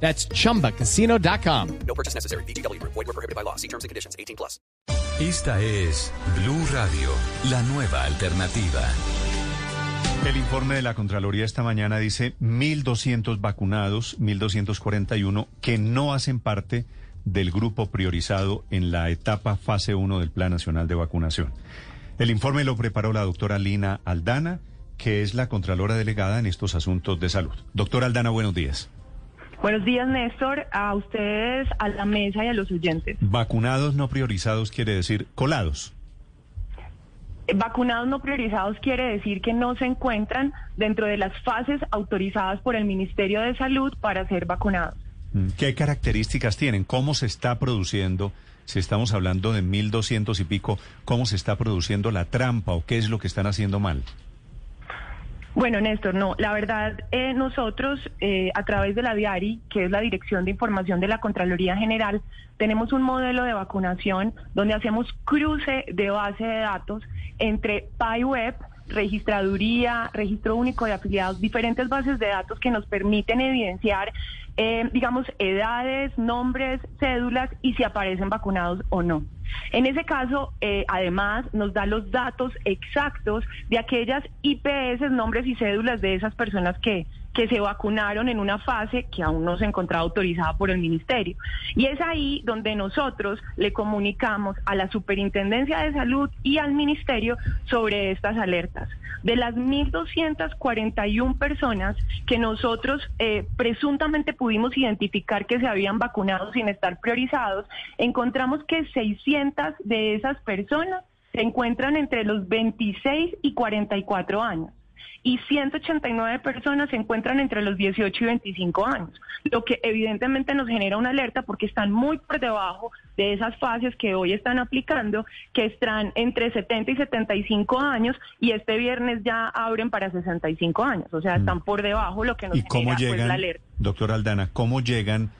That's chumbacasino.com. No purchase necessary. BGW. Void were prohibited by law. See terms and conditions. 18 plus. Esta es Blue Radio, la nueva alternativa. El informe de la Contraloría esta mañana dice 1.200 vacunados, 1.241 que no hacen parte del grupo priorizado en la etapa fase 1 del Plan Nacional de Vacunación. El informe lo preparó la doctora Lina Aldana, que es la Contralora Delegada en estos asuntos de salud. Doctora Aldana, buenos días. Buenos días, Néstor, a ustedes, a la mesa y a los oyentes. Vacunados no priorizados quiere decir colados. Eh, Vacunados no priorizados quiere decir que no se encuentran dentro de las fases autorizadas por el Ministerio de Salud para ser vacunados. Mm, ¿Qué características tienen? ¿Cómo se está produciendo? Si estamos hablando de 1.200 y pico, ¿cómo se está produciendo la trampa o qué es lo que están haciendo mal? Bueno, Néstor, no, la verdad, eh, nosotros eh, a través de la DIARI, que es la Dirección de Información de la Contraloría General, tenemos un modelo de vacunación donde hacemos cruce de base de datos entre PyWeb, registraduría, registro único de afiliados, diferentes bases de datos que nos permiten evidenciar, eh, digamos, edades, nombres, cédulas y si aparecen vacunados o no. En ese caso, eh, además, nos da los datos exactos de aquellas IPS, nombres y cédulas de esas personas que, que se vacunaron en una fase que aún no se encontraba autorizada por el ministerio. Y es ahí donde nosotros le comunicamos a la Superintendencia de Salud y al ministerio sobre estas alertas. De las 1.241 personas que nosotros eh, presuntamente pudimos identificar que se habían vacunado sin estar priorizados, encontramos que 600 de esas personas se encuentran entre los 26 y 44 años y 189 personas se encuentran entre los 18 y 25 años, lo que evidentemente nos genera una alerta porque están muy por debajo de esas fases que hoy están aplicando, que están entre 70 y 75 años y este viernes ya abren para 65 años, o sea, están por debajo, lo que nos ¿Y cómo genera pues, llegan, la alerta. doctora Aldana, cómo llegan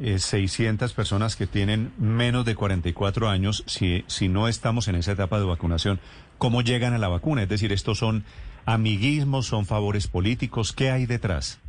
eh, 600 personas que tienen menos de 44 años si, si no estamos en esa etapa de vacunación? ¿Cómo llegan a la vacuna? Es decir, estos son amiguismos, son favores políticos, ¿qué hay detrás?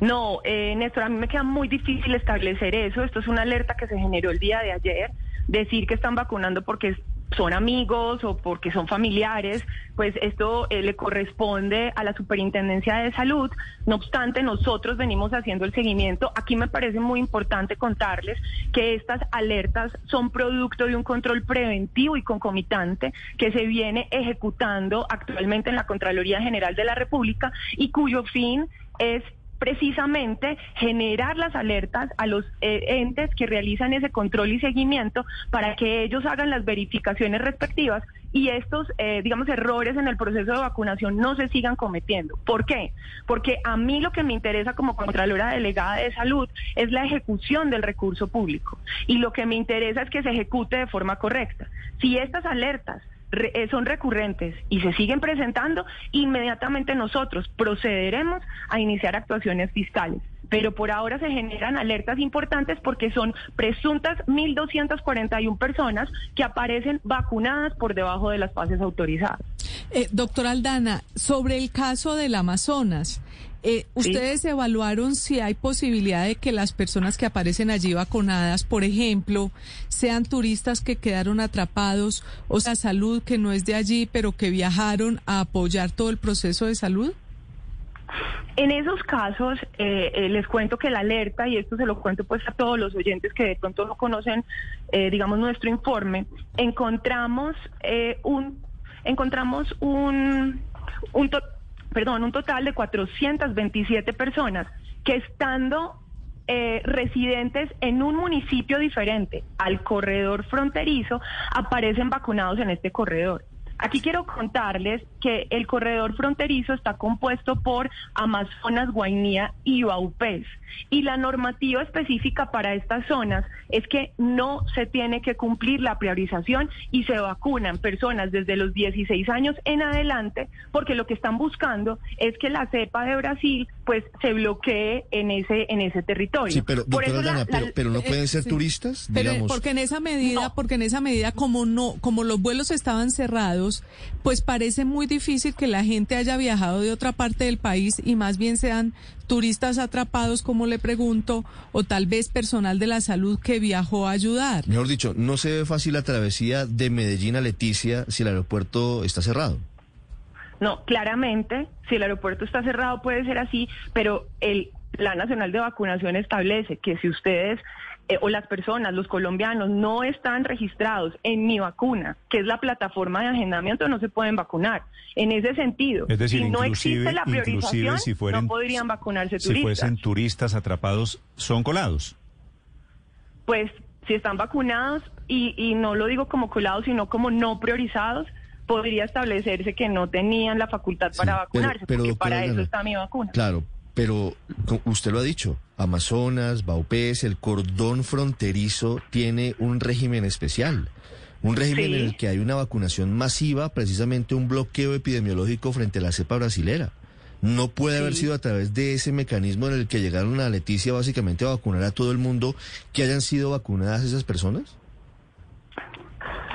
No, eh, Néstor, a mí me queda muy difícil establecer eso. Esto es una alerta que se generó el día de ayer. Decir que están vacunando porque son amigos o porque son familiares, pues esto eh, le corresponde a la Superintendencia de Salud. No obstante, nosotros venimos haciendo el seguimiento. Aquí me parece muy importante contarles que estas alertas son producto de un control preventivo y concomitante que se viene ejecutando actualmente en la Contraloría General de la República y cuyo fin es precisamente generar las alertas a los eh, entes que realizan ese control y seguimiento para que ellos hagan las verificaciones respectivas y estos, eh, digamos, errores en el proceso de vacunación no se sigan cometiendo. ¿Por qué? Porque a mí lo que me interesa como Contralora Delegada de Salud es la ejecución del recurso público y lo que me interesa es que se ejecute de forma correcta. Si estas alertas re- eh, son recurrentes y se siguen presentando, inmediatamente nosotros procederemos a iniciar actuaciones fiscales. Pero por ahora se generan alertas importantes porque son presuntas 1.241 personas que aparecen vacunadas por debajo de las fases autorizadas. Eh, doctora Aldana, sobre el caso del Amazonas, eh, ¿ustedes evaluaron si hay posibilidad de que las personas que aparecen allí vacunadas, por ejemplo, sean turistas que quedaron atrapados o sea, salud que no es de allí, pero que viajaron a apoyar todo el proceso de salud? En esos casos, eh, eh, les cuento que la alerta, y esto se lo cuento pues a todos los oyentes que de pronto no conocen, eh, digamos, nuestro informe, encontramos eh, un, encontramos un, un perdón, un total de 427 personas que estando eh, residentes en un municipio diferente al corredor fronterizo aparecen vacunados en este corredor. Aquí quiero contarles que el corredor fronterizo está compuesto por Amazonas, Guainía y Baupés. Y la normativa específica para estas zonas es que no se tiene que cumplir la priorización y se vacunan personas desde los 16 años en adelante, porque lo que están buscando es que la cepa de Brasil pues se bloquee en ese en ese territorio. Sí, pero, Por eso la- pero, la- pero no eh, pueden ser sí. turistas, Pero digamos. porque en esa medida, No. porque en esa medida como no, como los vuelos estaban cerrados, pues parece muy difícil que la gente haya viajado de otra parte del país y más bien sean turistas atrapados, como le pregunto, o tal vez personal de la salud que viajó a ayudar. Mejor dicho, no se ve fácil la travesía de Medellín a Leticia si el aeropuerto está cerrado. No, claramente, si el aeropuerto está cerrado puede ser así, pero el Plan Nacional de Vacunación establece que si ustedes eh, o las personas, los colombianos, no están registrados en Mi Vacuna, que es la plataforma de agendamiento, no se pueden vacunar. En ese sentido, Es decir, si no existe la priorización, si fueren, no podrían vacunarse si turistas. fuesen turistas atrapados, son colados. pues si están vacunados y, y no lo digo como colados, sino como no priorizados, podría establecerse que no tenían la facultad para vacunarse, pero- pero, porque para eso está mi vacuna. Claro, pero usted lo ha dicho, Amazonas, Baupés, el cordón fronterizo tiene un régimen especial. Un régimen Sí. en el que hay una vacunación masiva, precisamente un bloqueo epidemiológico frente a la cepa brasilera. No puede haber sido a través de ese mecanismo en el que llegaron a Leticia básicamente a vacunar a todo el mundo que hayan sido vacunadas esas personas.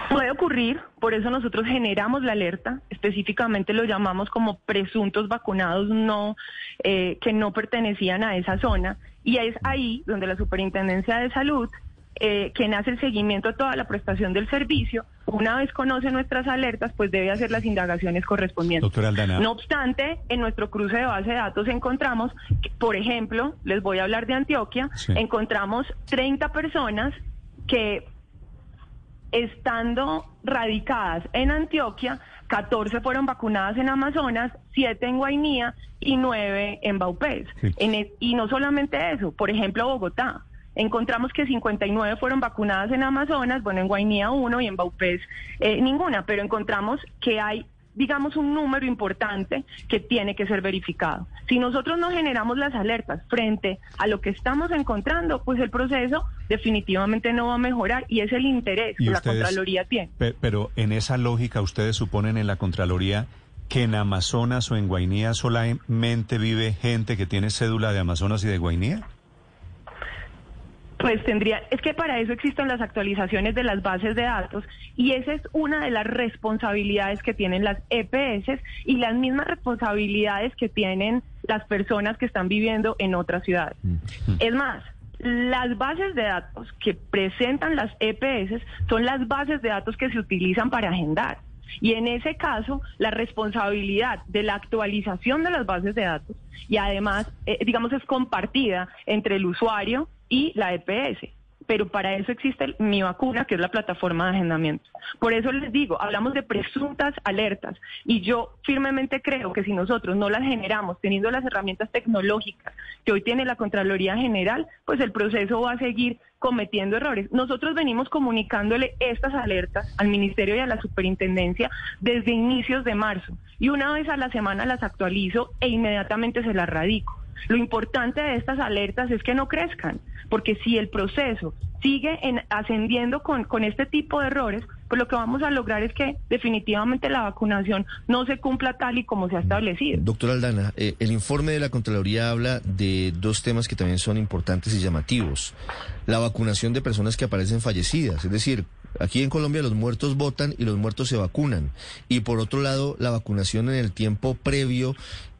Puede ocurrir, por eso nosotros generamos la alerta, específicamente lo llamamos como presuntos vacunados no eh, que no pertenecían a esa zona, y es ahí donde la Superintendencia de Salud, eh, quien hace el seguimiento a toda la prestación del servicio, una vez conoce nuestras alertas, pues debe hacer las indagaciones correspondientes. No obstante, en nuestro cruce de base de datos encontramos, que, por ejemplo, les voy a hablar de Antioquia, Sí. encontramos 30 personas que estando radicadas en Antioquia, 14 fueron vacunadas en Amazonas, 7 en Guainía y 9 en Baupés. Sí. En e- y no solamente eso, por ejemplo, Bogotá. Encontramos que 59 fueron vacunadas en Amazonas, bueno, en Guainía 1 y en Baupés eh, ninguna, pero encontramos que hay digamos, un número importante que tiene que ser verificado. Si nosotros no generamos las alertas frente a lo que estamos encontrando, pues el proceso definitivamente no va a mejorar y es el interés que la Contraloría tiene. Pe- Pero en esa lógica, ¿ustedes suponen en la Contraloría que en Amazonas o en Guainía solamente vive gente que tiene cédula de Amazonas y de Guainía? Pues tendría, es que para eso existen las actualizaciones de las bases de datos y esa es una de las responsabilidades que tienen las EPS y las mismas responsabilidades que tienen las personas que están viviendo en otras ciudades. Es más, las bases de datos que presentan las EPS son las bases de datos que se utilizan para agendar. Y en ese caso, la responsabilidad de la actualización de las bases de datos y además, eh, digamos, es compartida entre el usuario y la EPS. Pero para eso existe Mi Vacuna, que es la plataforma de agendamiento. Por eso les digo, hablamos de presuntas alertas y yo firmemente creo que si nosotros no las generamos teniendo las herramientas tecnológicas que hoy tiene la Contraloría General, pues el proceso va a seguir cometiendo errores. Nosotros venimos comunicándole estas alertas al Ministerio y a la Superintendencia desde inicios de marzo y una vez a la semana las actualizo e inmediatamente se las radico. Lo importante de estas alertas es que no crezcan, porque si el proceso sigue en, ascendiendo con, con este tipo de errores, pues lo que vamos a lograr es que definitivamente la vacunación no se cumpla tal y como se ha establecido. Doctora Aldana, eh, el informe de la Contraloría habla de dos temas que también son importantes y llamativos. La vacunación de personas que aparecen fallecidas, es decir, aquí en Colombia los muertos votan y los muertos se vacunan. Y por otro lado, la vacunación en el tiempo previo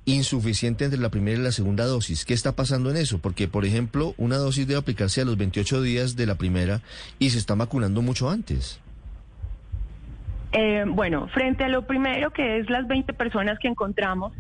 insuficiente entre la primera y la segunda dosis. ¿Qué está pasando en eso? Porque, por ejemplo, una dosis debe aplicarse a los 28 días de la primera y se están vacunando mucho antes. Eh, bueno, frente a lo primero que es las 20 personas que encontramos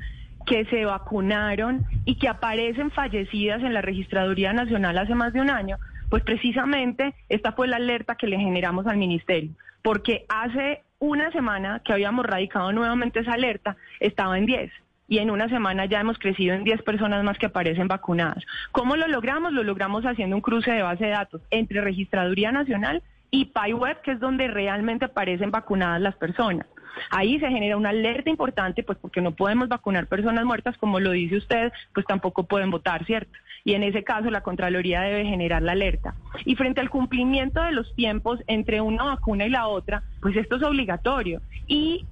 que se vacunaron y que aparecen fallecidas en la Registraduría Nacional hace más de un año, pues precisamente esta fue la alerta que le generamos al Ministerio, porque hace una semana que habíamos radicado nuevamente esa alerta, estaba en 10 y en una semana ya hemos crecido en 10 personas más que aparecen vacunadas. ¿Cómo lo logramos? Lo logramos haciendo un cruce de base de datos entre Registraduría Nacional y PyWeb, que es donde realmente aparecen vacunadas las personas. Ahí se genera una alerta importante, pues porque no podemos vacunar personas muertas, como lo dice usted, pues tampoco pueden votar, ¿cierto? Y en ese caso la Contraloría debe generar la alerta. Y frente al cumplimiento de los tiempos entre una vacuna y la otra, pues esto es obligatorio. Y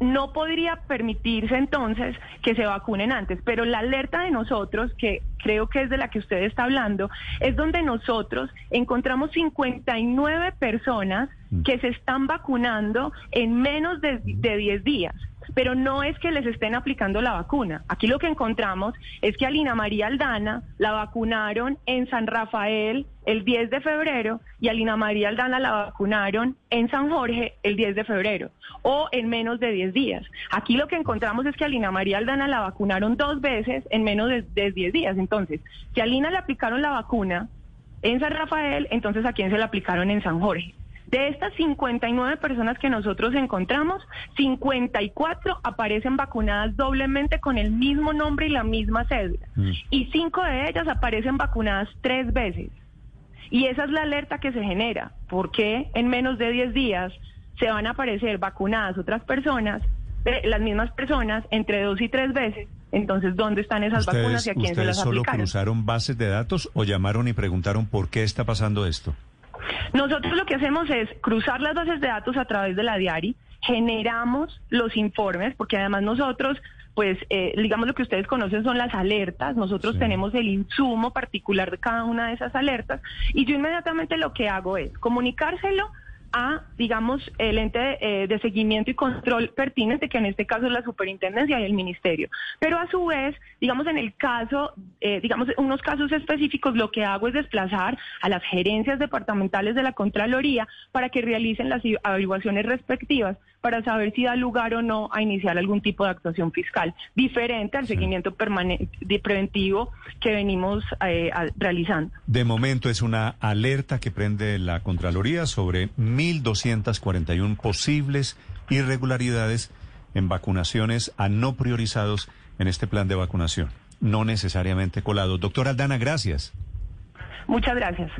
no podría permitirse entonces que se vacunen antes, pero la alerta de nosotros, que creo que es de la que usted está hablando, es donde nosotros encontramos 59 personas que se están vacunando en menos de, de 10 días pero no es que les estén aplicando la vacuna. Aquí lo que encontramos es que a Lina María Aldana la vacunaron en San Rafael el 10 de febrero y a Lina María Aldana la vacunaron en San Jorge el 10 de febrero o en menos de 10 días. Aquí lo que encontramos es que a Lina María Aldana la vacunaron dos veces en menos de, de 10 días. Entonces, si a Lina le aplicaron la vacuna en San Rafael, entonces a quién se la aplicaron en San Jorge. De estas 59 personas que nosotros encontramos, 54 aparecen vacunadas doblemente con el mismo nombre y la misma cédula. Mm. Y cinco de ellas aparecen vacunadas tres veces. Y esa es la alerta que se genera. porque en menos de 10 días se van a aparecer vacunadas otras personas, eh, las mismas personas, entre dos y tres veces? Entonces, ¿dónde están esas vacunas y a quién se ¿ustedes las solo aplicaron? cruzaron bases de datos o llamaron y preguntaron por qué está pasando esto? Nosotros lo que hacemos es cruzar las bases de datos a través de la Diari, generamos los informes, porque además nosotros, pues, eh, digamos lo que ustedes conocen son las alertas, nosotros Sí. tenemos el insumo particular de cada una de esas alertas, y yo inmediatamente lo que hago es comunicárselo a, digamos, el ente eh, de seguimiento y control pertinente, que en este caso es la superintendencia y el ministerio. Pero a su vez, digamos, en el caso, eh, digamos, unos casos específicos, lo que hago es desplazar a las gerencias departamentales de la Contraloría para que realicen las averiguaciones respectivas para saber si da lugar o no a iniciar algún tipo de actuación fiscal, diferente al seguimiento permanente, preventivo que venimos eh, a- realizando. De momento es una alerta que prende la Contraloría sobre 1.241 posibles irregularidades en vacunaciones a no priorizados en este plan de vacunación, no necesariamente colados. Doctor Aldana, gracias. Muchas gracias.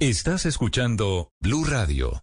Estás escuchando Blue Radio.